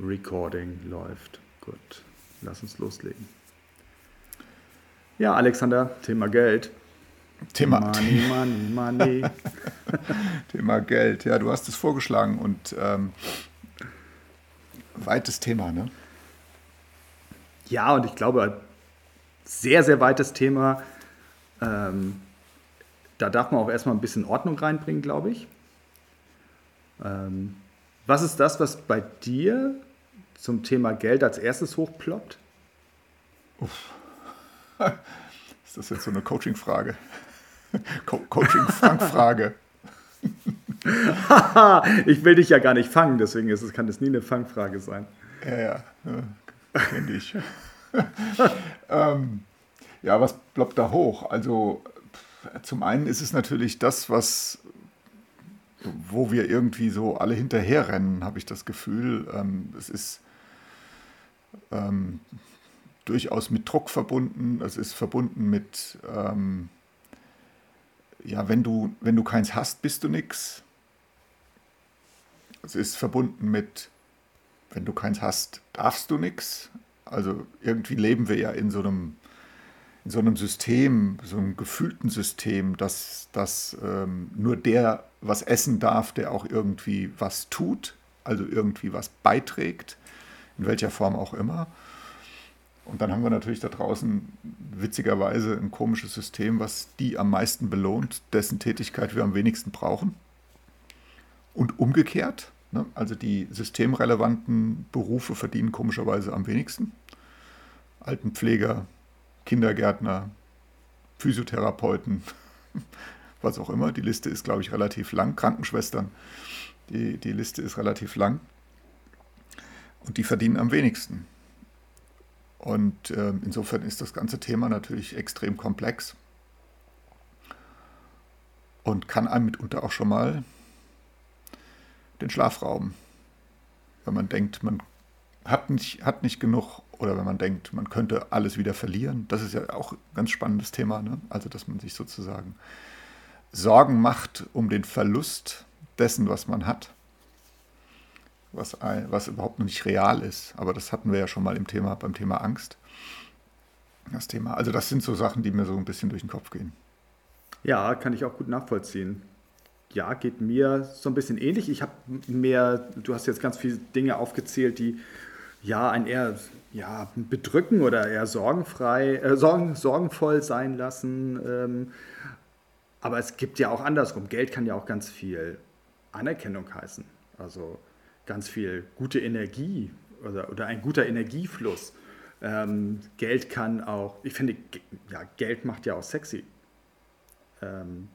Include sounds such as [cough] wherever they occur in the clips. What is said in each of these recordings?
Recording läuft. Gut, lass uns loslegen. Ja, Alexander, Thema Geld. Thema Money, [laughs] Money, Money. [laughs] Thema Geld. Ja, du hast es vorgeschlagen und ähm, weites Thema, ne? Ja, und ich glaube, sehr, sehr weites Thema. Ähm, da darf man auch erstmal ein bisschen Ordnung reinbringen, glaube ich. Ähm, was ist das, was bei dir zum Thema Geld als erstes hochploppt? Uff. [laughs] Ist das jetzt so eine Coaching-Frage? [laughs] Co Coaching-Frank-Frage. [laughs] ich will dich ja gar nicht fangen, deswegen ist es, kann es nie eine Fangfrage sein. Ja, ja, kenne ich. ähm, ja, was ploppt da hoch? Also zum einen ist es natürlich das, was wo wir irgendwie so alle hinterherrennen, habe ich das Gefühl. Ähm, es ist ähm, durchaus mit Druck verbunden. Es ist verbunden mit, ähm, ja, wenn du, wenn du keins hast, bist du nichts. Es ist verbunden mit, wenn du keins hast, darfst du nichts. Also irgendwie leben wir ja in so einem, in so einem System, so einem gefühlten System, dass, dass ähm, nur der was essen darf, der auch irgendwie was tut, also irgendwie was beiträgt, in welcher Form auch immer. Und dann haben wir natürlich da draußen witzigerweise ein komisches System, was die am meisten belohnt, dessen Tätigkeit wir am wenigsten brauchen. Und umgekehrt, ne? also die systemrelevanten Berufe verdienen komischerweise am wenigsten. Altenpfleger, Kindergärtner, Physiotherapeuten, [laughs] was auch immer. Die Liste ist, glaube ich, relativ lang. Krankenschwestern, die, die Liste ist relativ lang. Und die verdienen am wenigsten. Und äh, insofern ist das ganze Thema natürlich extrem komplex und kann einem mitunter auch schon mal den Schlaf rauben. Wenn man denkt, man hat nicht, hat nicht genug oder wenn man denkt, man könnte alles wieder verlieren. Das ist ja auch ein ganz spannendes Thema. Ne? Also, dass man sich sozusagen Sorgen macht um den Verlust dessen, was man hat was, was überhaupt noch nicht real ist. Aber das hatten wir ja schon mal im Thema, beim Thema Angst. Das Thema, also das sind so Sachen, die mir so ein bisschen durch den Kopf gehen. Ja, kann ich auch gut nachvollziehen. Ja, geht mir so ein bisschen ähnlich. Ich habe mehr, du hast jetzt ganz viele Dinge aufgezählt, die ja ein eher ja, bedrücken oder eher sorgenfrei, äh, sorgen, sorgenvoll sein lassen. Ähm, aber es gibt ja auch andersrum. Geld kann ja auch ganz viel Anerkennung heißen. Also ganz viel gute Energie oder, oder ein guter Energiefluss. Ähm, Geld kann auch, ich finde, ja, Geld macht ja auch sexy. Ähm,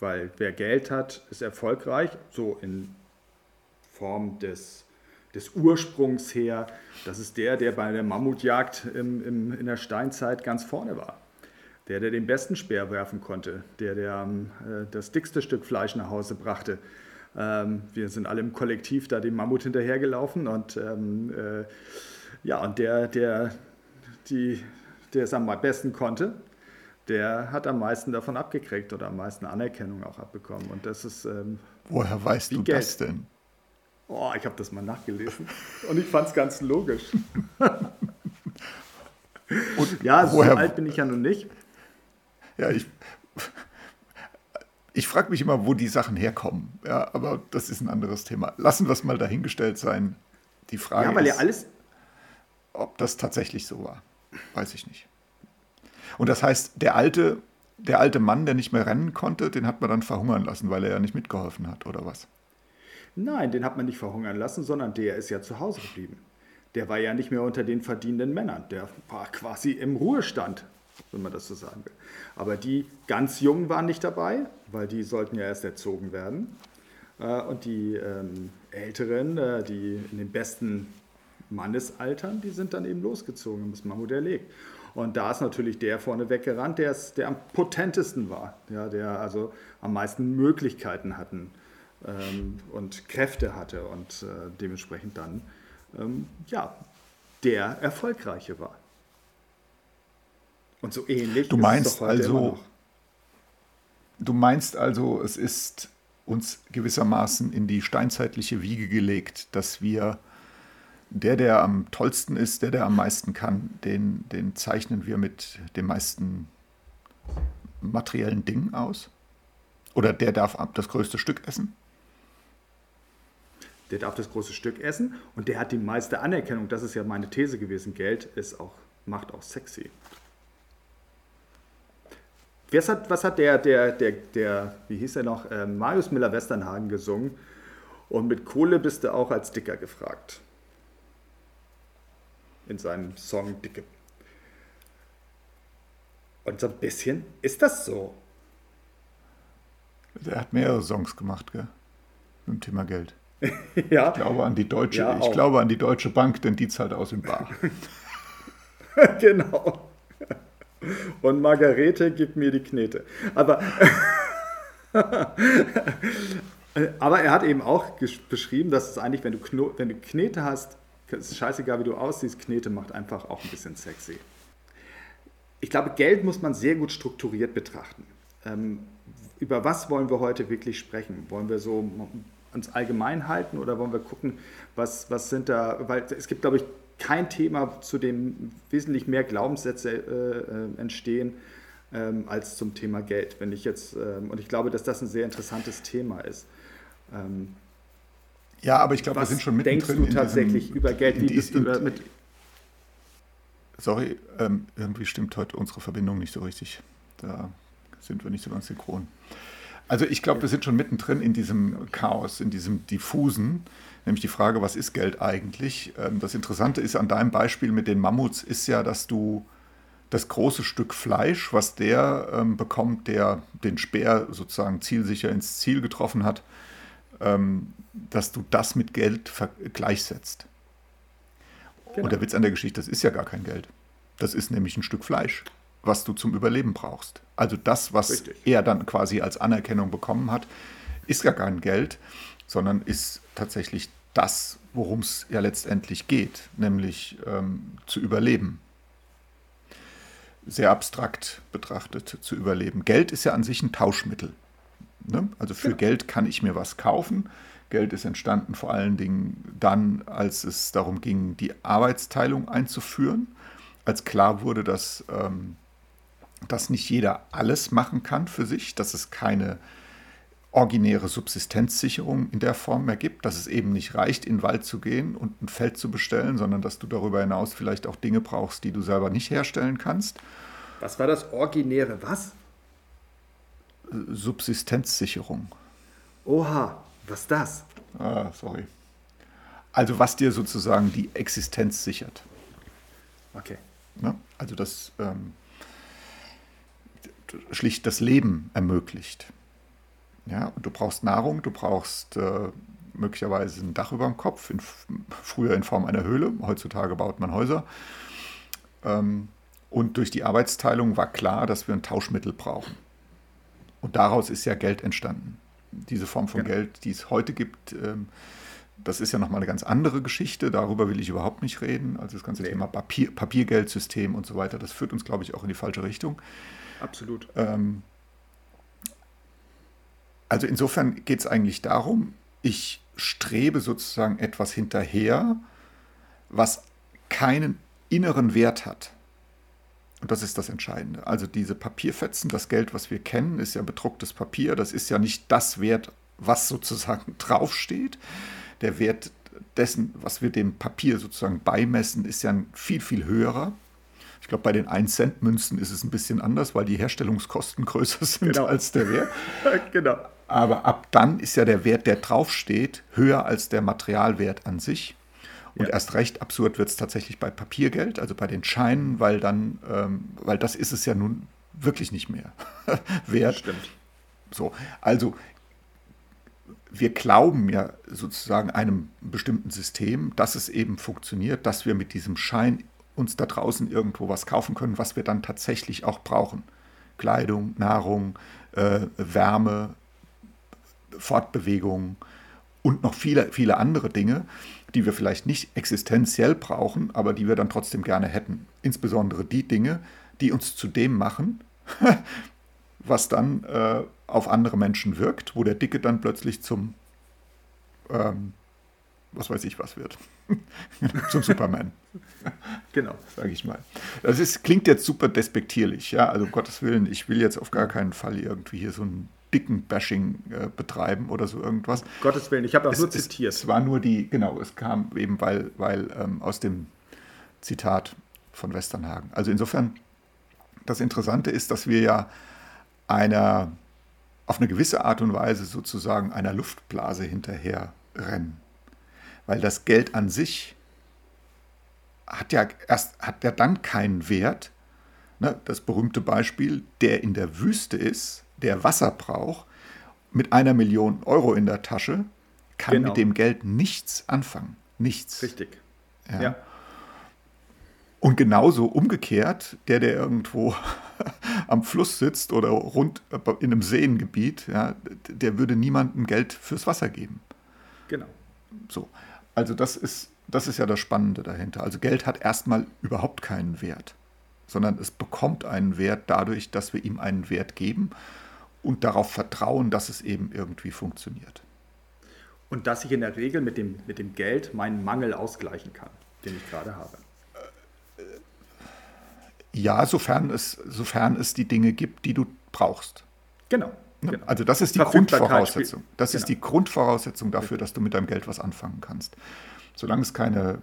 weil wer Geld hat, ist erfolgreich, so in Form des, des Ursprungs her. Das ist der, der bei der Mammutjagd im, im, in der Steinzeit ganz vorne war. Der, der den besten Speer werfen konnte, der, der äh, das dickste Stück Fleisch nach Hause brachte, ähm, wir sind alle im Kollektiv da dem Mammut hinterhergelaufen und ähm, äh, ja, und der, der, die, der es am besten konnte, der hat am meisten davon abgekriegt oder am meisten Anerkennung auch abbekommen. Und das ist. Ähm, Woher weißt du Geld. das denn? Oh, ich habe das mal nachgelesen und ich fand es ganz logisch. [laughs] ja, so woher, alt bin ich ja nun nicht. Ja, ich, ich frage mich immer, wo die Sachen herkommen. Ja, aber das ist ein anderes Thema. Lassen wir es mal dahingestellt sein. Die Frage ja, weil ist, ja alles ob das tatsächlich so war. Weiß ich nicht. Und das heißt, der alte, der alte Mann, der nicht mehr rennen konnte, den hat man dann verhungern lassen, weil er ja nicht mitgeholfen hat, oder was? Nein, den hat man nicht verhungern lassen, sondern der ist ja zu Hause geblieben. Der war ja nicht mehr unter den verdienenden Männern. Der war quasi im Ruhestand wenn man das so sagen will. Aber die ganz Jungen waren nicht dabei, weil die sollten ja erst erzogen werden. Äh, und die ähm, Älteren, äh, die in den besten Mannesaltern, die sind dann eben losgezogen, haben das Mammut erlegt. Und da ist natürlich der vorne weggerannt, der, ist, der am potentesten war, ja, der also am meisten Möglichkeiten hatten ähm, und Kräfte hatte und äh, dementsprechend dann ähm, ja, der Erfolgreiche war. Und so ähnlich. Du meinst also, du meinst also, es ist uns gewissermaßen in die steinzeitliche Wiege gelegt, dass wir der, der am tollsten ist, der, der am meisten kann, den, den zeichnen wir mit den meisten materiellen Dingen aus? Oder der darf das größte Stück essen? Der darf das große Stück essen und der hat die meiste Anerkennung. Das ist ja meine These gewesen. Geld ist auch, macht auch sexy. Was hat, was hat der, der, der, der, wie hieß er noch, äh, Marius Müller-Westernhagen gesungen? Und mit Kohle bist du auch als Dicker gefragt. In seinem Song Dicke. Und so ein bisschen ist das so. Der hat mehrere Songs gemacht, gell? Mit dem Thema Geld. [laughs] ja. Ich glaube an die Deutsche, ja, ich glaube an die Deutsche Bank, denn die zahlt aus im Bar. [laughs] genau. Und Margarete gibt mir die Knete. Aber, [laughs] aber er hat eben auch beschrieben, dass es eigentlich, wenn du, wenn du Knete hast, ist scheißegal, wie du aussiehst, Knete macht einfach auch ein bisschen sexy. Ich glaube, Geld muss man sehr gut strukturiert betrachten. Ähm, über was wollen wir heute wirklich sprechen? Wollen wir so uns allgemein halten oder wollen wir gucken, was, was sind da, weil es gibt, glaube ich, kein Thema, zu dem wesentlich mehr Glaubenssätze äh, äh, entstehen ähm, als zum Thema Geld. Wenn ich jetzt, ähm, und ich glaube, dass das ein sehr interessantes Thema ist. Ähm, ja, aber ich glaube, wir sind schon mittendrin. Denkst du tatsächlich diesem, über Geld? Wie bist du da mit? Sorry, ähm, irgendwie stimmt heute unsere Verbindung nicht so richtig. Da sind wir nicht so ganz synchron. Also ich glaube, wir sind schon mittendrin in diesem Chaos, in diesem diffusen, nämlich die Frage, was ist Geld eigentlich? Ähm, das Interessante ist an deinem Beispiel mit den Mammuts ist ja, dass du das große Stück Fleisch, was der ähm, bekommt, der den Speer sozusagen zielsicher ins Ziel getroffen hat, ähm, dass du das mit Geld gleichsetzt. Genau. Und der Witz an der Geschichte, das ist ja gar kein Geld. Das ist nämlich ein Stück Fleisch was du zum Überleben brauchst. Also das, was Richtig. er dann quasi als Anerkennung bekommen hat, ist gar kein Geld, sondern ist tatsächlich das, worum es ja letztendlich geht, nämlich ähm, zu überleben. Sehr abstrakt betrachtet zu überleben. Geld ist ja an sich ein Tauschmittel. Ne? Also für ja. Geld kann ich mir was kaufen. Geld ist entstanden vor allen Dingen dann, als es darum ging, die Arbeitsteilung einzuführen, als klar wurde, dass ähm, dass nicht jeder alles machen kann für sich, dass es keine originäre Subsistenzsicherung in der Form mehr gibt, dass es eben nicht reicht, in den Wald zu gehen und ein Feld zu bestellen, sondern dass du darüber hinaus vielleicht auch Dinge brauchst, die du selber nicht herstellen kannst. Was war das originäre was? Subsistenzsicherung. Oha, was ist das? Ah, sorry. Also was dir sozusagen die Existenz sichert. Okay. Ja, also das ähm, schlicht das Leben ermöglicht. Ja, und du brauchst Nahrung, du brauchst äh, möglicherweise ein Dach über dem Kopf, in, früher in Form einer Höhle, heutzutage baut man Häuser. Ähm, und durch die Arbeitsteilung war klar, dass wir ein Tauschmittel brauchen. Und daraus ist ja Geld entstanden. Diese Form von ja. Geld, die es heute gibt, ähm, das ist ja nochmal eine ganz andere Geschichte. Darüber will ich überhaupt nicht reden. Also das ganze nee. Thema Papier, Papiergeldsystem und so weiter, das führt uns, glaube ich, auch in die falsche Richtung. Absolut. Ähm, also insofern geht es eigentlich darum, ich strebe sozusagen etwas hinterher, was keinen inneren Wert hat. Und das ist das Entscheidende. Also diese Papierfetzen, das Geld, was wir kennen, ist ja bedrucktes Papier. Das ist ja nicht das Wert, was sozusagen [laughs] draufsteht. Der Wert dessen, was wir dem Papier sozusagen beimessen, ist ja ein viel, viel höherer. Ich glaube, bei den 1-Cent-Münzen ist es ein bisschen anders, weil die Herstellungskosten [laughs] größer sind genau. als der Wert. [laughs] genau. Aber ab dann ist ja der Wert, der draufsteht, höher als der Materialwert an sich. Und ja. erst recht absurd wird es tatsächlich bei Papiergeld, also bei den Scheinen, weil dann, ähm, weil das ist es ja nun wirklich nicht mehr [laughs] wert. Stimmt. So, also wir glauben ja sozusagen einem bestimmten System, dass es eben funktioniert, dass wir mit diesem Schein uns da draußen irgendwo was kaufen können, was wir dann tatsächlich auch brauchen. Kleidung, Nahrung, äh, Wärme, Fortbewegung und noch viele, viele andere Dinge, die wir vielleicht nicht existenziell brauchen, aber die wir dann trotzdem gerne hätten. Insbesondere die Dinge, die uns zu dem machen, [laughs] was dann äh, auf andere Menschen wirkt, wo der Dicke dann plötzlich zum, ähm, was weiß ich was wird. [laughs] zum Superman. [laughs] Genau. Sage ich mal. Das ist, klingt jetzt super despektierlich, ja. Also um Gottes Willen, ich will jetzt auf gar keinen Fall irgendwie hier so ein dicken Bashing äh, betreiben oder so irgendwas. Gottes Willen, ich habe auch es, nur zitiert. Es, es, war nur die, genau, es kam eben, weil, weil ähm, aus dem Zitat von Westernhagen. Also insofern, das Interessante ist, dass wir ja einer auf eine gewisse Art und Weise sozusagen einer Luftblase hinterher rennen. Weil das Geld an sich hat ja erst hat ja dann keinen Wert. Ne? Das berühmte Beispiel, der in der Wüste ist, der Wasser braucht, mit einer Million Euro in der Tasche, kann genau. mit dem Geld nichts anfangen. Nichts. Richtig. Ja. ja. Und genauso umgekehrt, der, der irgendwo [laughs] am Fluss sitzt oder rund in einem Seengebiet, ja, der würde niemandem Geld fürs Wasser geben. Genau. So. Also das ist, das ist ja das Spannende dahinter. Also Geld hat erstmal überhaupt keinen Wert, sondern es bekommt einen Wert dadurch, dass wir ihm einen Wert geben und darauf vertrauen, dass es eben irgendwie funktioniert. Und dass ich in der Regel mit dem, mit dem Geld meinen Mangel ausgleichen kann, den ich gerade habe. Ja, sofern es, sofern es die Dinge gibt, die du brauchst. Genau. Ne? genau. Also das ist die Grundvoraussetzung. Das genau. ist die Grundvoraussetzung dafür, dass du mit deinem Geld was anfangen kannst. Solange es keine,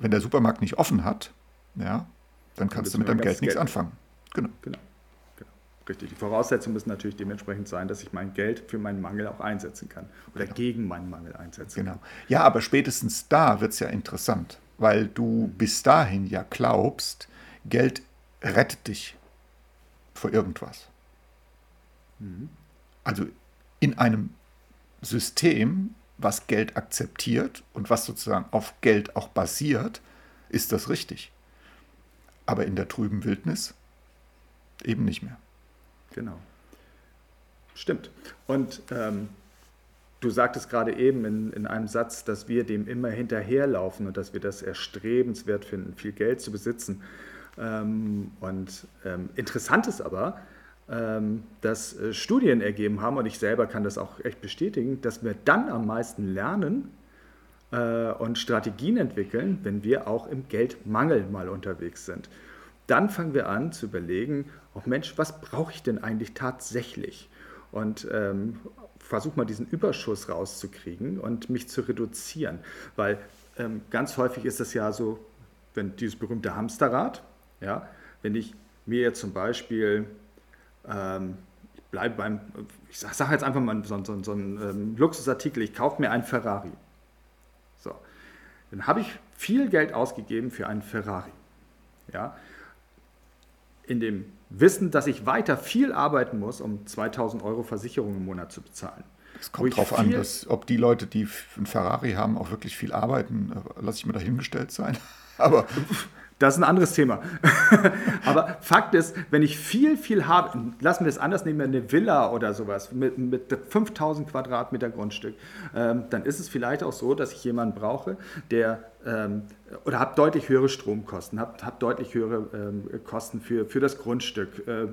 wenn der Supermarkt nicht offen hat, ja, dann kannst du mit deinem Geld, Geld nichts anfangen. Genau. genau. genau. Richtig. Die Voraussetzung muss natürlich dementsprechend sein, dass ich mein Geld für meinen Mangel auch einsetzen kann oder genau. gegen meinen Mangel einsetzen genau. kann. Ja, aber spätestens da wird es ja interessant, weil du bis dahin ja glaubst, Geld rettet dich vor irgendwas. Mhm. Also in einem System, was Geld akzeptiert und was sozusagen auf Geld auch basiert, ist das richtig. Aber in der trüben Wildnis eben nicht mehr. Genau. Stimmt. Und ähm, du sagtest gerade eben in, in einem Satz, dass wir dem immer hinterherlaufen und dass wir das erstrebenswert finden, viel Geld zu besitzen. Ähm, und ähm, interessant ist aber, dass äh, Studien ergeben haben, und ich selber kann das auch echt bestätigen, dass wir dann am meisten lernen äh, und Strategien entwickeln, wenn wir auch im Geldmangel mal unterwegs sind. Dann fangen wir an zu überlegen, oh Mensch, was brauche ich denn eigentlich tatsächlich? Und ähm, versuche mal diesen Überschuss rauszukriegen und mich zu reduzieren. Weil ähm, ganz häufig ist es ja so, wenn dieses berühmte Hamsterrad, ja, wenn ich mir jetzt zum Beispiel, ähm, ich bleibe beim, ich sage sag jetzt einfach mal so, so, so einen ähm, Luxusartikel, ich kaufe mir einen Ferrari. So, dann habe ich viel Geld ausgegeben für einen Ferrari. Ja, in dem Wissen, dass ich weiter viel arbeiten muss, um 2000 Euro Versicherung im Monat zu bezahlen. Es kommt darauf an, dass, ob die Leute, die einen Ferrari haben, auch wirklich viel arbeiten, äh, lasse ich mir dahingestellt sein. [laughs] Aber [laughs] das ist ein anderes Thema. [laughs] Aber Fakt ist, wenn ich viel, viel habe, lassen wir es anders, nehmen eine Villa oder sowas mit, mit 5000 Quadratmeter Grundstück, ähm, dann ist es vielleicht auch so, dass ich jemanden brauche, der ähm, oder habe deutlich höhere Stromkosten, habe hab deutlich höhere ähm, Kosten für, für das Grundstück, äh,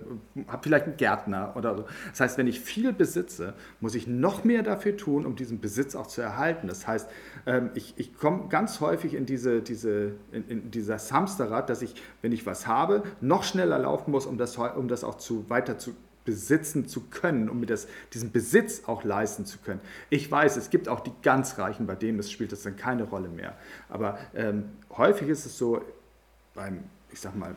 habe vielleicht einen Gärtner oder so. Das heißt, wenn ich viel besitze, muss ich noch mehr dafür tun, um diesen Besitz auch zu erhalten. Das heißt, ähm, ich, ich komme ganz häufig in, diese, diese, in, in dieser Hamsterrad, dass ich, wenn ich was habe, noch schneller laufen muss, um das, um das auch zu, weiter zu besitzen zu können, um mir das, diesen Besitz auch leisten zu können. Ich weiß, es gibt auch die ganz Reichen, bei denen das spielt das dann keine Rolle mehr. Aber ähm, häufig ist es so, beim, ich sag mal,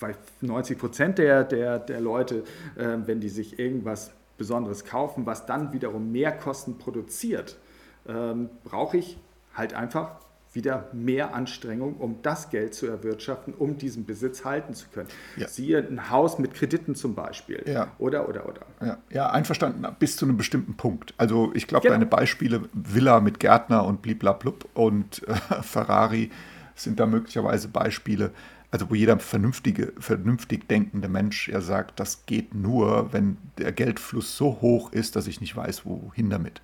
bei 90 Prozent der, der, der Leute, äh, wenn die sich irgendwas Besonderes kaufen, was dann wiederum mehr Kosten produziert, ähm, brauche ich halt einfach wieder mehr Anstrengung, um das Geld zu erwirtschaften, um diesen Besitz halten zu können. Ja. Siehe ein Haus mit Krediten zum Beispiel. Ja. Oder, oder, oder. Ja. ja, einverstanden, bis zu einem bestimmten Punkt. Also ich glaube, genau. deine Beispiele, Villa mit Gärtner und bliblablub und äh, [laughs] Ferrari, sind da möglicherweise Beispiele, also wo jeder vernünftige, vernünftig denkende Mensch ja sagt, das geht nur, wenn der Geldfluss so hoch ist, dass ich nicht weiß, wohin damit.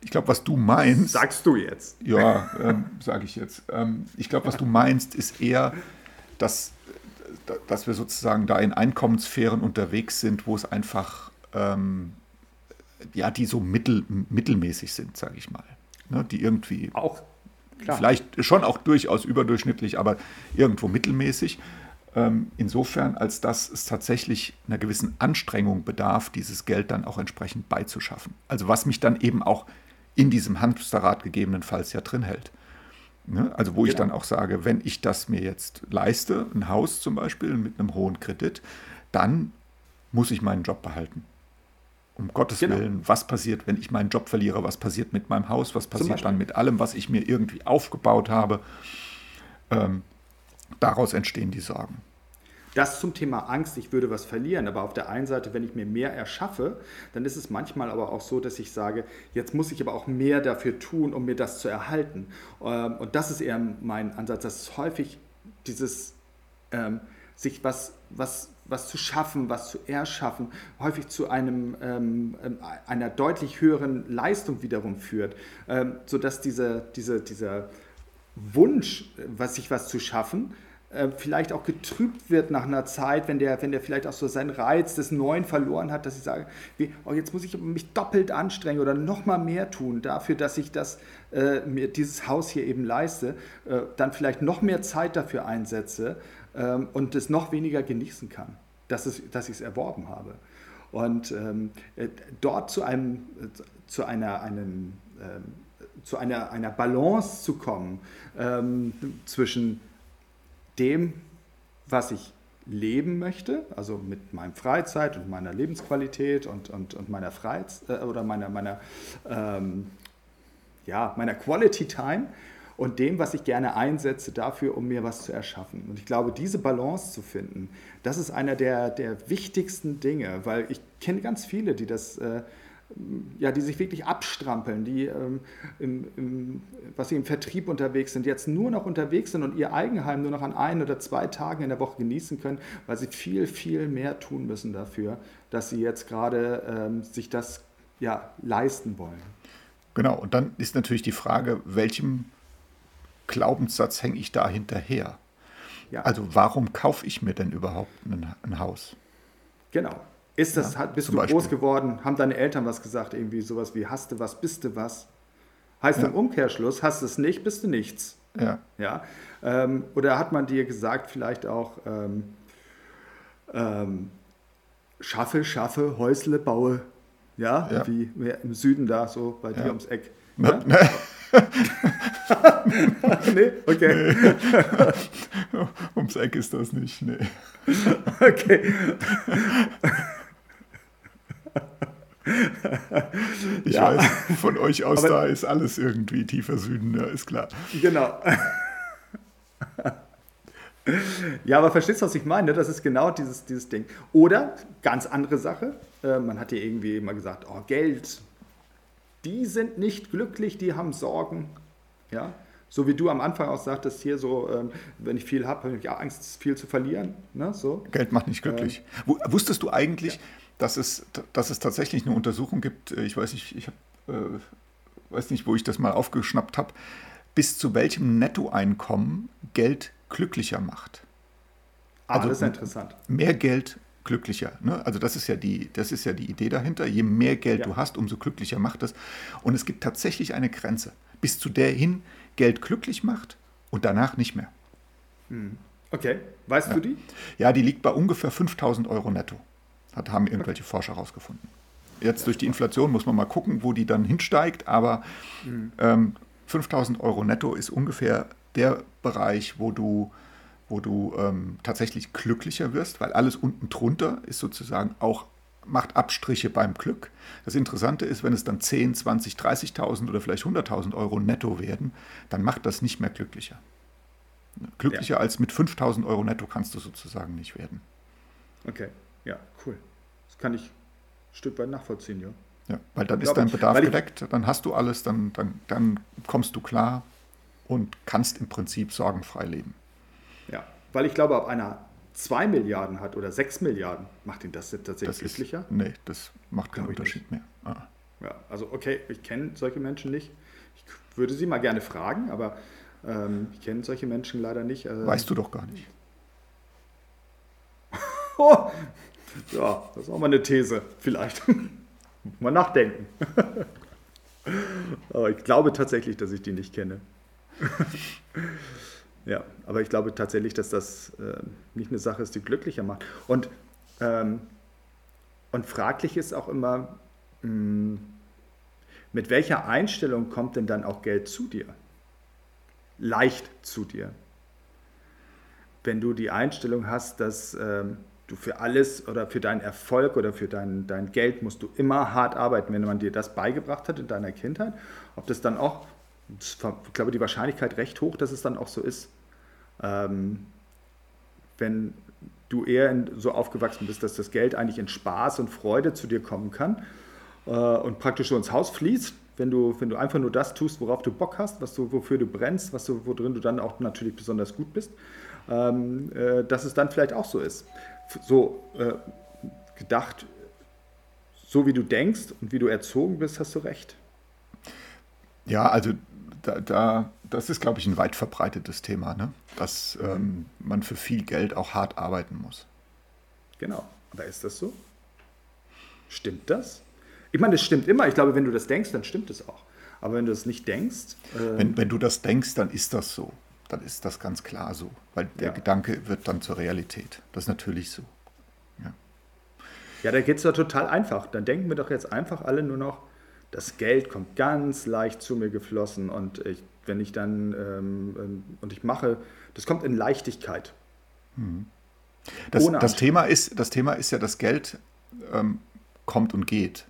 Ich glaube, was du meinst. Sagst du jetzt? Ja, ähm, sage ich jetzt. Ähm, ich glaube, was du meinst, ist eher, dass, dass wir sozusagen da in Einkommenssphären unterwegs sind, wo es einfach, ähm, ja, die so mittel, mittelmäßig sind, sage ich mal. ne, die irgendwie auch klar. vielleicht schon auch durchaus überdurchschnittlich, aber irgendwo mittelmäßig. Ähm, insofern, als dass es tatsächlich einer gewissen Anstrengung bedarf, dieses Geld dann auch entsprechend beizuschaffen. Also was mich dann eben auch in diesem Hamsterrad gegebenenfalls ja drin hält. Ne? Also wo genau. ich dann auch sage, wenn ich das mir jetzt leiste, ein Haus zum Beispiel mit einem hohen Kredit, dann muss ich meinen Job behalten. Um Gottes genau. Willen, was passiert, wenn ich meinen Job verliere? Was passiert mit meinem Haus? Was passiert dann mit allem, was ich mir irgendwie aufgebaut habe? Ähm, daraus entstehen die Sorgen. Das zum Thema Angst, ich würde was verlieren. Aber auf der einen Seite, wenn ich mir mehr erschaffe, dann ist es manchmal aber auch so, dass ich sage, jetzt muss ich aber auch mehr dafür tun, um mir das zu erhalten. Ähm, und das ist eher mein Ansatz, dass häufig dieses ähm, sich was, was, was zu schaffen, was zu erschaffen, häufig zu einem, ähm, ähm, einer deutlich höheren Leistung wiederum führt, ähm, sodass diese, diese, dieser Wunsch, was sich was zu schaffen, äh, vielleicht auch getrübt wird nach einer Zeit, wenn der, wenn der vielleicht auch so seinen Reiz des Neuen verloren hat, dass ich sage, wie, oh, jetzt muss ich mich doppelt anstrengen oder noch mal mehr tun dafür, dass ich das, äh, mir dieses Haus hier eben leiste, äh, dann vielleicht noch mehr Zeit dafür einsetze, ähm, und es noch weniger genießen kann, dass, es, dass ich es erworben habe. Und ähm, äh, dort zu, einem, äh, zu, einer, einem, ähm, zu einer, einer Balance zu kommen ähm, zwischen dem, was ich leben möchte, also mit meinem Freizeit und meiner Lebensqualität und, und, und meiner Freizeit äh, oder meiner, meiner, ähm, ja, meiner Quality Time und dem, was ich gerne einsetze dafür, um mir was zu erschaffen. Und ich glaube, diese Balance zu finden, das ist einer der, der wichtigsten Dinge, weil ich kenne ganz viele, die das... Äh, ja, die sich wirklich abstrampeln, die ähm, im, im, was sie im Vertrieb unterwegs sind, jetzt nur noch unterwegs sind und ihr Eigenheim nur noch an ein oder zwei Tagen in der Woche genießen können, weil sie viel, viel mehr tun müssen dafür, dass sie jetzt gerade ähm, sich das ja, leisten wollen. Genau, und dann ist natürlich die Frage, welchem Glaubenssatz hänge ich da hinterher? Ja. Also warum kaufe ich mir denn überhaupt ein, ein Haus? Genau. Ist das, ja, bist du Beispiel. groß geworden? Haben deine Eltern was gesagt? Irgendwie sowas wie, hast du was, bist du was? Heißt ja. im Umkehrschluss, hast du es nicht, bist du nichts. Ja. ja? Ähm, oder hat man dir gesagt, vielleicht auch, ähm, ähm, schaffe, schaffe, Häusle, baue, ja, ja. wie im Süden da, so bei dir ums Eck. Ja? [laughs] nee, okay. Nee. [laughs] Ums Eck ist das nicht, nee. [laughs] Okay. [laughs] Ich ja. weiß, von euch aus aber, da ist alles irgendwie tiefer Süden, ja, ist klar. Genau. Ja, aber verstehst du, was ich meine? Das ist genau dieses, dieses Ding. Oder, ganz andere Sache, äh, man hat ja irgendwie immer gesagt, oh, Geld, die sind nicht glücklich, die haben Sorgen. Ja? So wie du am Anfang auch sagtest, hier so, ähm, wenn ich viel habe, habe ich Angst, viel zu verlieren. Ne? So. Geld macht nicht glücklich. Ähm, Wusstest du eigentlich, ja. Dass, es, dass es tatsächlich eine Untersuchung gibt, äh, ich weiß nicht, ich hab, äh, weiß nicht, wo ich das mal aufgeschnappt habe, bis zu welchem Nettoeinkommen Geld glücklicher macht? Ah, also das ist interessant. Mehr Geld glücklicher. Ne? Also das ist ja die, das ist ja die Idee dahinter. Je mehr Geld ja. du hast, umso glücklicher macht es. Und es gibt tatsächlich eine Grenze, bis zu der hin Geld glücklich macht und danach nicht mehr. Hm. Okay, weißt ja. du die? Ja, die liegt bei ungefähr 5000 Euro netto. Hat, haben irgendwelche okay. Forscher herausgefunden. Jetzt durch die Inflation muss man mal gucken, wo die dann hinsteigt, aber mhm. ähm, 5000 Euro netto ist ungefähr der Bereich, wo du, wo du ähm, tatsächlich glücklicher wirst, weil alles unten drunter ist sozusagen auch macht Abstriche beim Glück. Das Interessante ist, wenn es dann 10, 20, 30.000 oder vielleicht 100.000 Euro netto werden, dann macht das nicht mehr glücklicher. Glücklicher ja. als mit 5.000 Euro netto kannst du sozusagen nicht werden. Okay, ja, cool. Das kann ich ein Stück weit nachvollziehen, ja. Ja, weil dann ist dein Bedarf gedeckt, dann hast du alles, dann, dann, dann kommst du klar und kannst im Prinzip sorgenfrei leben. Ja, weil ich glaube, ab einer 2 Milliarden hat oder 6 Milliarden, macht ihn das tatsächlich das glücklicher? Ist, nee, das macht keinen Unterschied mehr. Ah. Ja, also okay, ich kenne solche Menschen nicht. Ich würde sie mal gerne fragen, aber ähm, ich kenne solche Menschen leider nicht. Also, weißt du doch gar nicht. oh, [laughs] ja, das ist auch mal eine These, vielleicht. [laughs] mal nachdenken. [laughs] Aber ich glaube tatsächlich, dass ich die nicht kenne. [laughs] ja, aber ich glaube tatsächlich, dass das äh, nicht eine Sache ist, die glücklicher macht. Und, ähm, und fraglich ist auch immer, mh, hm, mit welcher Einstellung kommt denn dann auch Geld zu dir? Leicht zu dir. Wenn du die Einstellung hast, dass ähm, du für alles oder für deinen Erfolg oder für dein, dein Geld musst du immer hart arbeiten, wenn man dir das beigebracht hat in deiner Kindheit, ob das dann auch, ich glaube, die Wahrscheinlichkeit recht hoch, dass es dann auch so ist. Ähm, wenn du eher in, so aufgewachsen bist, dass das Geld eigentlich in Spaß und Freude zu dir kommen kann äh, und praktisch so ins Haus fließt, wenn du, wenn du einfach nur das tust, worauf du Bock hast, was du, wofür du brennst, was du, worin du dann auch natürlich besonders gut bist, ähm, äh, dass es dann vielleicht auch so ist so äh, gedacht, so wie du denkst und wie du erzogen bist, hast du recht. Ja, also da, da das ist, glaube ich, ein weit verbreitetes Thema, ne? dass ähm, man für viel Geld auch hart arbeiten muss. Genau, aber ist das so? Stimmt das? Ich meine, das stimmt immer. Ich glaube, wenn du das denkst, dann stimmt es auch. Aber wenn du das nicht denkst. Äh wenn, wenn du das denkst, dann ist das so dann ist das ganz klar so, weil der ja. Gedanke wird dann zur Realität. Das ist natürlich so. Ja, ja da geht es doch total einfach. Dann denken wir doch jetzt einfach alle nur noch, das Geld kommt ganz leicht zu mir geflossen und ich, wenn ich dann ähm, ähm und ich mache, das kommt in Leichtigkeit. Mhm. Das, das, Thema ist, das Thema ist ja, das Geld ähm, kommt und geht.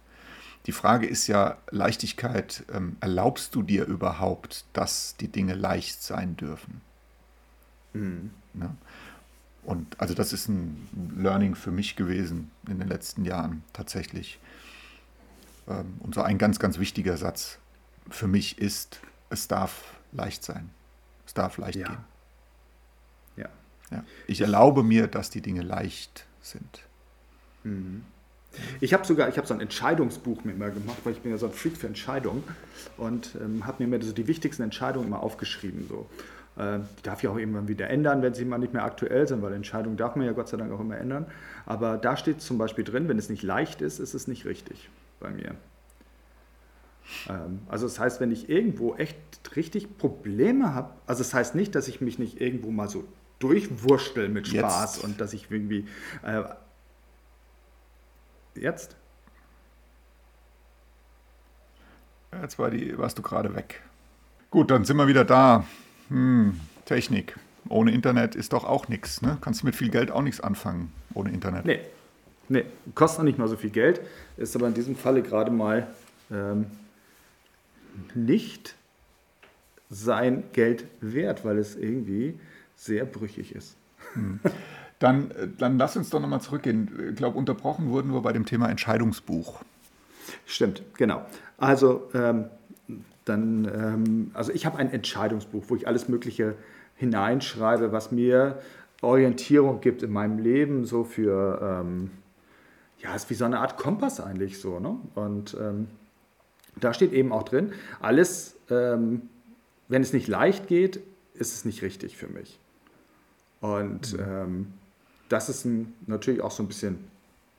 Die Frage ist ja, Leichtigkeit, ähm, erlaubst du dir überhaupt, dass die Dinge leicht sein dürfen? Mhm. Ne? Und also das ist ein Learning für mich gewesen in den letzten Jahren tatsächlich. Ähm, und so ein ganz, ganz wichtiger Satz für mich ist, es darf leicht sein. Es darf leicht ja. gehen. Ja. ja. Ich erlaube mir, dass die Dinge leicht sind. Mhm. Ich habe sogar, ich habe so ein Entscheidungsbuch mir immer gemacht, weil ich bin ja so ein Freak für Entscheidungen und ähm, habe mir immer so die wichtigsten Entscheidungen immer aufgeschrieben. So. Äh, die darf ich auch irgendwann wieder ändern, wenn sie mal nicht mehr aktuell sind, weil Entscheidungen darf man ja Gott sei Dank auch immer ändern. Aber da steht zum Beispiel drin, wenn es nicht leicht ist, ist es nicht richtig bei mir. Ähm, also das heißt, wenn ich irgendwo echt richtig Probleme habe, also das heißt nicht, dass ich mich nicht irgendwo mal so durchwurschtel mit Spaß Jetzt. und dass ich irgendwie äh, Jetzt? Jetzt war die, warst du gerade weg. Gut, dann sind wir wieder da. Hm, Technik. Ohne Internet ist doch auch nichts. Ne? Kannst du mit viel Geld auch nichts anfangen ohne Internet. Nee. Nee, kostet noch nicht mal so viel Geld, ist aber in diesem Falle gerade mal ähm, nicht sein Geld wert, weil es irgendwie sehr brüchig ist. Hm. [laughs] Dann, äh, dann lass uns doch nochmal zurückgehen. Ich glaube, unterbrochen wurden wir bei dem Thema Entscheidungsbuch. Stimmt, genau. Also, ähm, dann, ähm, also ich habe ein Entscheidungsbuch, wo ich alles Mögliche hineinschreibe, was mir Orientierung gibt in meinem Leben, so für, ähm, ja, ist wie so eine Art Kompass eigentlich so. Ne? Und ähm, da steht eben auch drin, alles, ähm, wenn es nicht leicht geht, ist es nicht richtig für mich. Und mhm. ähm, das ist ein, natürlich auch so ein bisschen,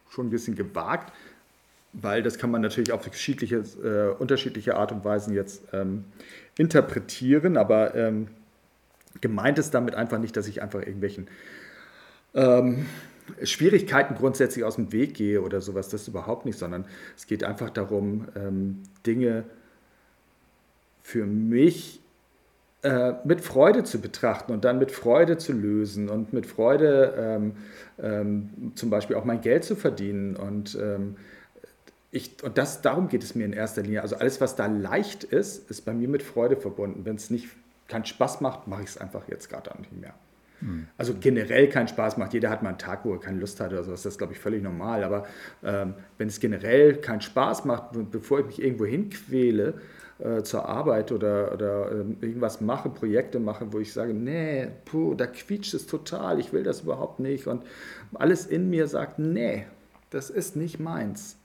schon ein bisschen gewagt, weil das kann man natürlich auf unterschiedliche, äh, unterschiedliche Art und Weisen jetzt ähm, interpretieren, aber ähm, gemeint ist damit einfach nicht, dass ich einfach irgendwelchen ähm, Schwierigkeiten grundsätzlich aus dem Weg gehe oder sowas, das überhaupt nicht, sondern es geht einfach darum, ähm, Dinge für mich äh, mit Freude zu betrachten und dann mit Freude zu lösen und mit Freude ähm, ähm, zum Beispiel auch mein Geld zu verdienen. Und, ähm, ich, und das, darum geht es mir in erster Linie. Also alles, was da leicht ist, ist bei mir mit Freude verbunden. Wenn es nicht keinen Spaß macht, mache ich es einfach jetzt gerade nicht mehr. Hm. Also generell keinen Spaß macht. Jeder hat mal einen Tag, wo er keine Lust hat oder sowas. Das ist, glaube ich, völlig normal. Aber ähm, wenn es generell keinen Spaß macht, bevor ich mich irgendwo hinquäle, äh, zur Arbeit oder, oder äh, irgendwas mache, Projekte mache, wo ich sage, nee, puh, da quietscht es total, ich will das überhaupt nicht. Und alles in mir sagt, nee, das ist nicht meins.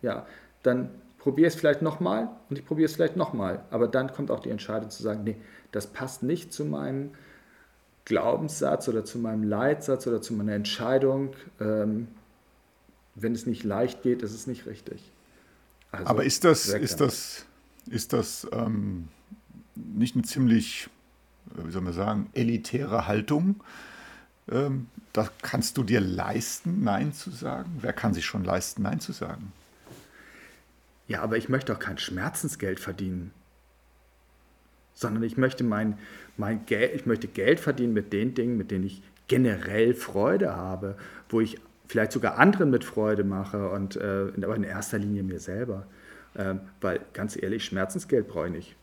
Ja, dann probiere es vielleicht nochmal und ich probiere es vielleicht nochmal. Aber dann kommt auch die Entscheidung zu sagen, nee, das passt nicht zu meinem Glaubenssatz oder zu meinem Leitsatz oder zu meiner Entscheidung. Ähm, wenn es nicht leicht geht, ist es nicht richtig. Also, Aber ist das, ist das Ist das ähm, nicht eine ziemlich, äh, wie soll man sagen, elitäre Haltung? Ähm, da kannst du dir leisten, Nein zu sagen? Wer kann sich schon leisten, Nein zu sagen? Ja, aber ich möchte auch kein Schmerzensgeld verdienen, sondern ich möchte mein, mein Geld, ich möchte Geld verdienen mit den Dingen, mit denen ich generell Freude habe, wo ich vielleicht sogar anderen mit Freude mache und äh, aber in erster Linie mir selber. Ähm, weil ganz ehrlich, Schmerzensgeld brauche ich nicht.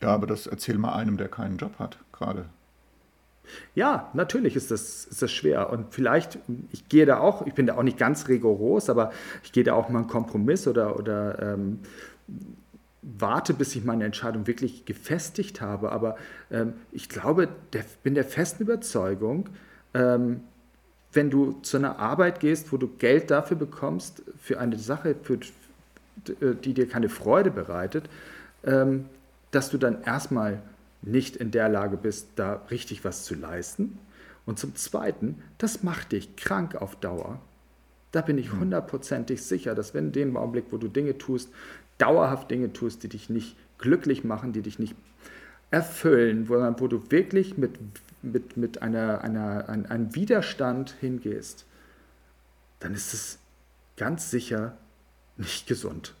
Ja, aber das erzähl mal einem, der keinen Job hat, gerade. Ja, natürlich ist das, ist das schwer. Und vielleicht, ich gehe da auch, ich bin da auch nicht ganz rigoros, aber ich gehe da auch mal einen Kompromiss oder, oder ähm, warte, bis ich meine Entscheidung wirklich gefestigt habe. Aber ähm, ich glaube, der, bin der festen Überzeugung, ähm, wenn du zu einer Arbeit gehst, wo du Geld dafür bekommst, für eine Sache, für, die dir keine Freude bereitet, ähm, dass du dann erstmal nicht in der Lage bist, da richtig was zu leisten. Und zum Zweiten, das macht dich krank auf Dauer. Da bin ich hm. hundertprozentig sicher, dass wenn in dem Augenblick, wo du Dinge tust, dauerhaft Dinge tust, die dich nicht glücklich machen, die dich nicht erfüllen, wo, wo du wirklich mit, mit, mit einer, einer, ein, einem Widerstand hingehst, dann ist es ganz sicher nicht gesund.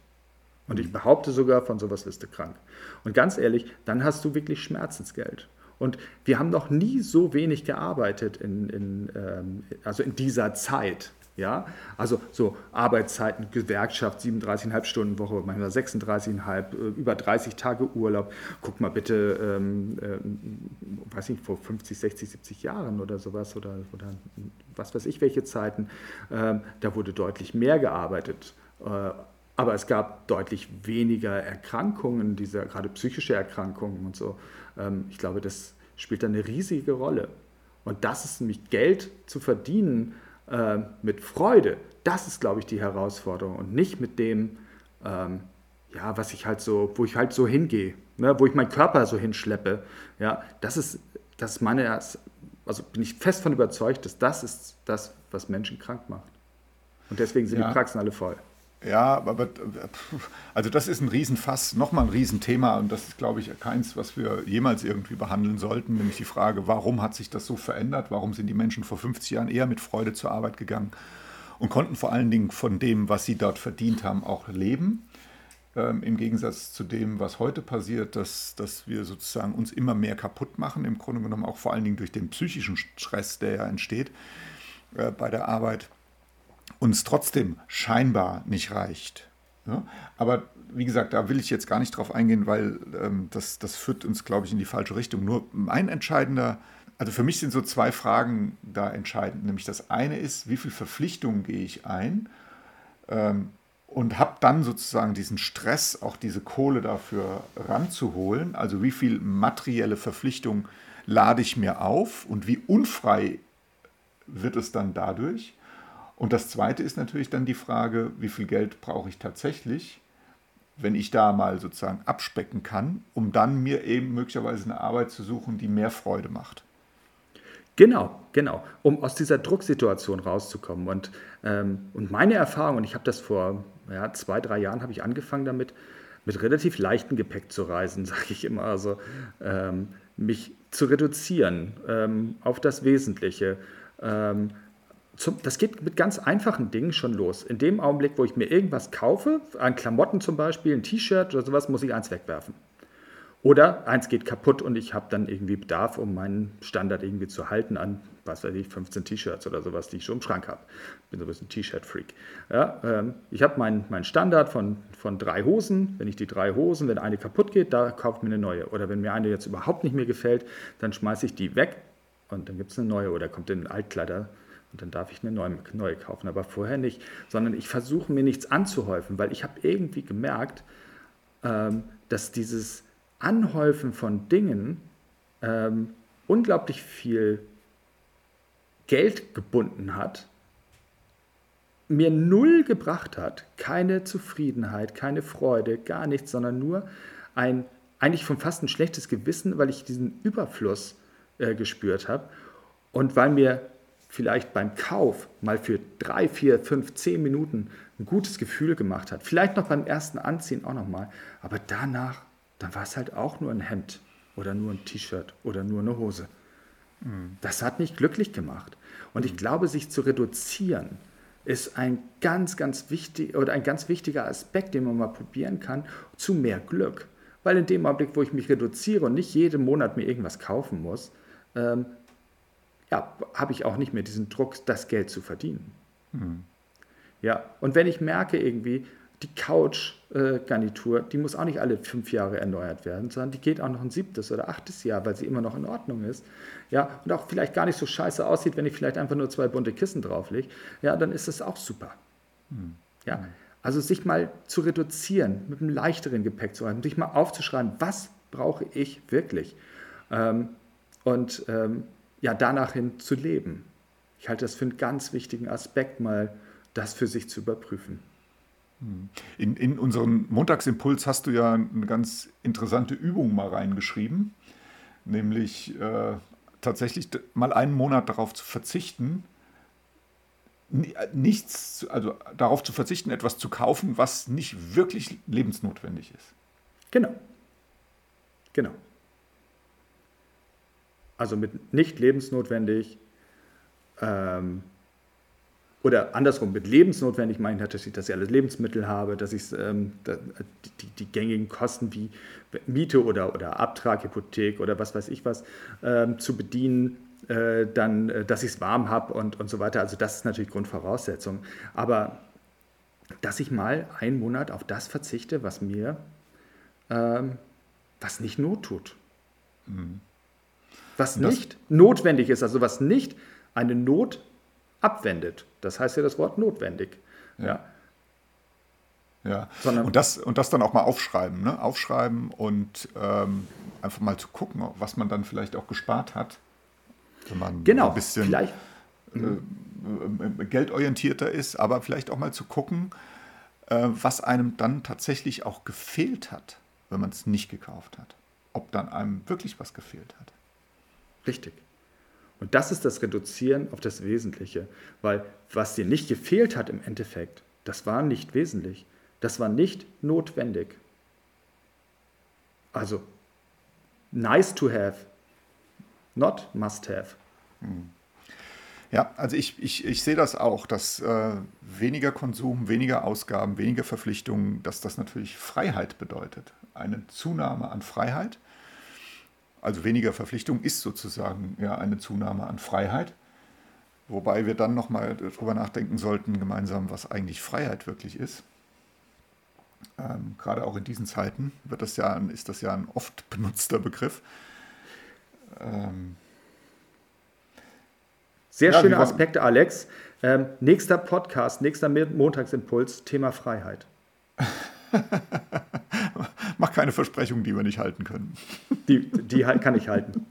Und ich behaupte sogar, von sowas wirst du krank. Und ganz ehrlich, dann hast du wirklich Schmerzensgeld. Und wir haben noch nie so wenig gearbeitet in, in ähm, also in dieser Zeit. Ja, also so Arbeitszeiten, Gewerkschaft, 37,5 Stunden Woche, manchmal 36,5, äh, über 30 Tage Urlaub. Guck mal bitte, ähm, äh, weiß nicht, vor 50, 60, 70 Jahren oder sowas oder, oder was weiß ich, welche Zeiten, äh, da wurde deutlich mehr gearbeitet. Äh, aber es gab deutlich weniger Erkrankungen, diese, gerade psychische Erkrankungen und so. Ähm, ich glaube, das spielt eine riesige Rolle. Und das ist nämlich Geld zu verdienen, äh, mit Freude, das ist, glaube ich, die Herausforderung und nicht mit dem, ähm, ja, was ich halt so, wo ich halt so hingehe, ne, wo ich meinen Körper so hinschleppe. Ja, das ist, das ist meine, also bin ich fest von überzeugt, dass das ist das, was Menschen krank macht. Und deswegen sind ja. die Praxen alle voll. Ja, aber also das ist ein Riesenfass, nochmal ein Riesenthema und das ist, glaube ich, keins, was wir jemals irgendwie behandeln sollten, nämlich die Frage, warum hat sich das so verändert? Warum sind die Menschen vor 50 Jahren eher mit Freude zur Arbeit gegangen und konnten vor allen Dingen von dem, was sie dort verdient haben, auch leben? Ähm, Im Gegensatz zu dem, was heute passiert, dass, dass wir sozusagen uns immer mehr kaputt machen, im Grunde genommen auch vor allen Dingen durch den psychischen Stress, der ja entsteht äh, bei der Arbeit uns trotzdem scheinbar nicht reicht. Ja? Aber wie gesagt, da will ich jetzt gar nicht drauf eingehen, weil ähm, das, das führt uns, glaube ich, in die falsche Richtung. Nur ein entscheidender, also für mich sind so zwei Fragen da entscheidend. Nämlich das eine ist, wie viel Verpflichtungen gehe ich ein ähm, und habe dann sozusagen diesen Stress, auch diese Kohle dafür ranzuholen. Also wie viel materielle Verpflichtung lade ich mir auf und wie unfrei wird es dann dadurch? Und das Zweite ist natürlich dann die Frage, wie viel Geld brauche ich tatsächlich, wenn ich da mal sozusagen abspecken kann, um dann mir eben möglicherweise eine Arbeit zu suchen, die mehr Freude macht. Genau, genau, um aus dieser Drucksituation rauszukommen. Und, ähm, und meine Erfahrung, und ich habe das vor ja, zwei, drei Jahren, habe ich angefangen damit, mit relativ leichtem Gepäck zu reisen, [laughs] sage ich immer. Also ähm, mich zu reduzieren ähm, auf das Wesentliche. Ähm, zum, das geht mit ganz einfachen Dingen schon los. In dem Augenblick, wo ich mir irgendwas kaufe, an Klamotten zum Beispiel, ein T-Shirt oder sowas, muss ich eins wegwerfen. Oder eins geht kaputt und ich habe dann irgendwie Bedarf, um meinen Standard irgendwie zu halten an, was weiß ich, 15 T-Shirts oder sowas, die ich schon im Schrank habe. Bin so ein bisschen T-Shirt-Freak. Ja, ähm, ich habe meinen mein Standard von, von drei Hosen. Wenn ich die drei Hosen, wenn eine kaputt geht, da kaufe ich mir eine neue. Oder wenn mir eine jetzt überhaupt nicht mehr gefällt, dann schmeiße ich die weg und dann gibt es eine neue. Oder kommt in den Altkleider und dann darf ich eine neue, neue kaufen, aber vorher nicht. Sondern ich versuche mir nichts anzuhäufen, weil ich habe irgendwie gemerkt, ähm, dass dieses Anhäufen von Dingen ähm, unglaublich viel Geld gebunden hat, mir null gebracht hat, keine Zufriedenheit, keine Freude, gar nichts, sondern nur ein eigentlich schon fast ein schlechtes Gewissen, weil ich diesen Überfluss äh, gespürt habe und weil mir vielleicht beim Kauf mal für drei, vier, fünf, zehn Minuten ein gutes Gefühl gemacht hat. Vielleicht noch beim ersten Anziehen auch nochmal. Aber danach, dann war es halt auch nur ein Hemd oder nur ein T-Shirt oder nur eine Hose. Mhm. Das hat nicht glücklich gemacht. Und ich glaube, sich zu reduzieren ist ein ganz, ganz wichtig oder ein ganz wichtiger Aspekt, den man mal probieren kann, zu mehr Glück. Weil in dem Augenblick, wo ich mich reduziere und nicht jeden Monat mir irgendwas kaufen muss, ähm, ja, habe ich auch nicht mehr diesen Druck, das Geld zu verdienen. Mhm. Ja, und wenn ich merke irgendwie, die Couch-Garnitur, die muss auch nicht alle fünf Jahre erneuert werden, sondern die geht auch noch ein siebtes oder achtes Jahr, weil sie immer noch in Ordnung ist. Ja, und auch vielleicht gar nicht so scheiße aussieht, wenn ich vielleicht einfach nur zwei bunte Kissen drauflege. Ja, dann ist das auch super. Mhm. Ja, also sich mal zu reduzieren, mit einem leichteren Gepäck zu reisen, sich mal aufzuschreiben, was brauche ich wirklich? Ähm, und ähm, ja, danach hin zu leben. Ich halte das für einen ganz wichtigen Aspekt, mal das für sich zu überprüfen. In, in unseren Montagsimpuls hast du ja eine ganz interessante Übung mal reingeschrieben, nämlich äh, tatsächlich mal einen Monat darauf zu verzichten, nichts, also darauf zu verzichten, etwas zu kaufen, was nicht wirklich lebensnotwendig ist. Genau. Genau. Also mit nicht lebensnotwendig ähm, oder andersrum, mit lebensnotwendig meine ich natürlich, dass ich alles Lebensmittel habe, dass ich ähm, die, die, gängigen Kosten wie Miete oder, oder Abtrag, Hypothek oder was weiß ich was ähm, zu bedienen, äh, dann, äh, dass ich es warm habe und, und so weiter. Also das ist natürlich Grundvoraussetzung. Aber dass ich mal einen Monat auf das verzichte, was mir, ähm, was nicht Not tut. Mhm. Was nicht notwendig ist, also was nicht eine Not abwendet. Das heißt ja das Wort notwendig. Ja. ja. Ja, Sondern, und, das, und das dann auch mal aufschreiben. Ne? Aufschreiben und ähm, einfach mal zu gucken, was man dann vielleicht auch gespart hat. Wenn man genau, ein bisschen vielleicht. Äh, äh, geldorientierter ist, aber vielleicht auch mal zu gucken, äh, was einem dann tatsächlich auch gefehlt hat, wenn man es nicht gekauft hat. Ob dann einem wirklich was gefehlt hat. Richtig. Und das ist das Reduzieren auf das Wesentliche, weil was dir nicht gefehlt hat im Endeffekt, das war nicht wesentlich, das war nicht notwendig. Also, nice to have, not must have. Ja, also ich, ich, ich sehe das auch, dass äh, weniger Konsum, weniger Ausgaben, weniger Verpflichtungen, dass das natürlich Freiheit bedeutet. Eine Zunahme an Freiheit also weniger Verpflichtung ist sozusagen ja eine Zunahme an Freiheit. Wobei wir dann nochmal darüber nachdenken sollten, gemeinsam, was eigentlich Freiheit wirklich ist. Ähm, gerade auch in diesen Zeiten wird das ja, ist das ja ein oft benutzter Begriff. Ähm, Sehr ja, schöne Aspekte, Alex. Ähm, nächster Podcast, nächster Montagsimpuls, Thema Freiheit. [laughs] Mach keine Versprechungen, die wir nicht halten können. Die, die kann ich halten.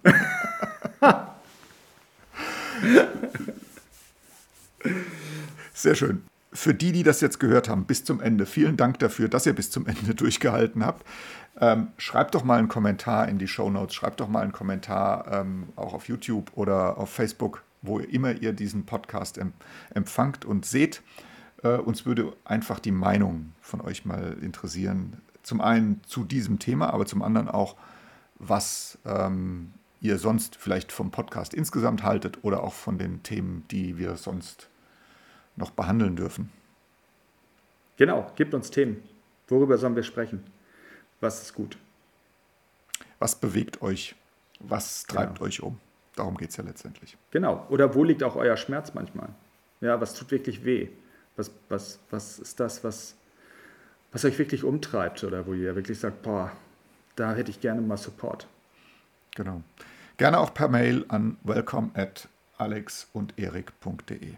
Sehr schön. Für die, die das jetzt gehört haben, bis zum Ende, vielen Dank dafür, dass ihr bis zum Ende [laughs] durchgehalten habt. Ähm, schreibt doch mal einen Kommentar in die Show Notes, schreibt doch mal einen Kommentar ähm, auch auf YouTube oder auf Facebook, wo immer ihr diesen Podcast empfangt und seht. Äh, uns würde einfach die Meinung von euch mal interessieren. Zum einen zu diesem Thema, aber zum anderen auch, was ähm, ihr sonst vielleicht vom Podcast insgesamt haltet oder auch von den Themen, die wir sonst noch behandeln dürfen. Genau, gebt uns Themen. Worüber sollen wir sprechen? Was ist gut? Was bewegt euch? Was treibt genau. euch um? Darum geht es ja letztendlich. Genau. Oder wo liegt auch euer Schmerz manchmal? Ja, was tut wirklich weh? Was, was, was ist das, was, was euch wirklich umtreibt oder wo ihr wirklich sagt, boah, da hätte ich gerne mal Support. Genau. Gerne auch per Mail an welcome at alex und erik.de.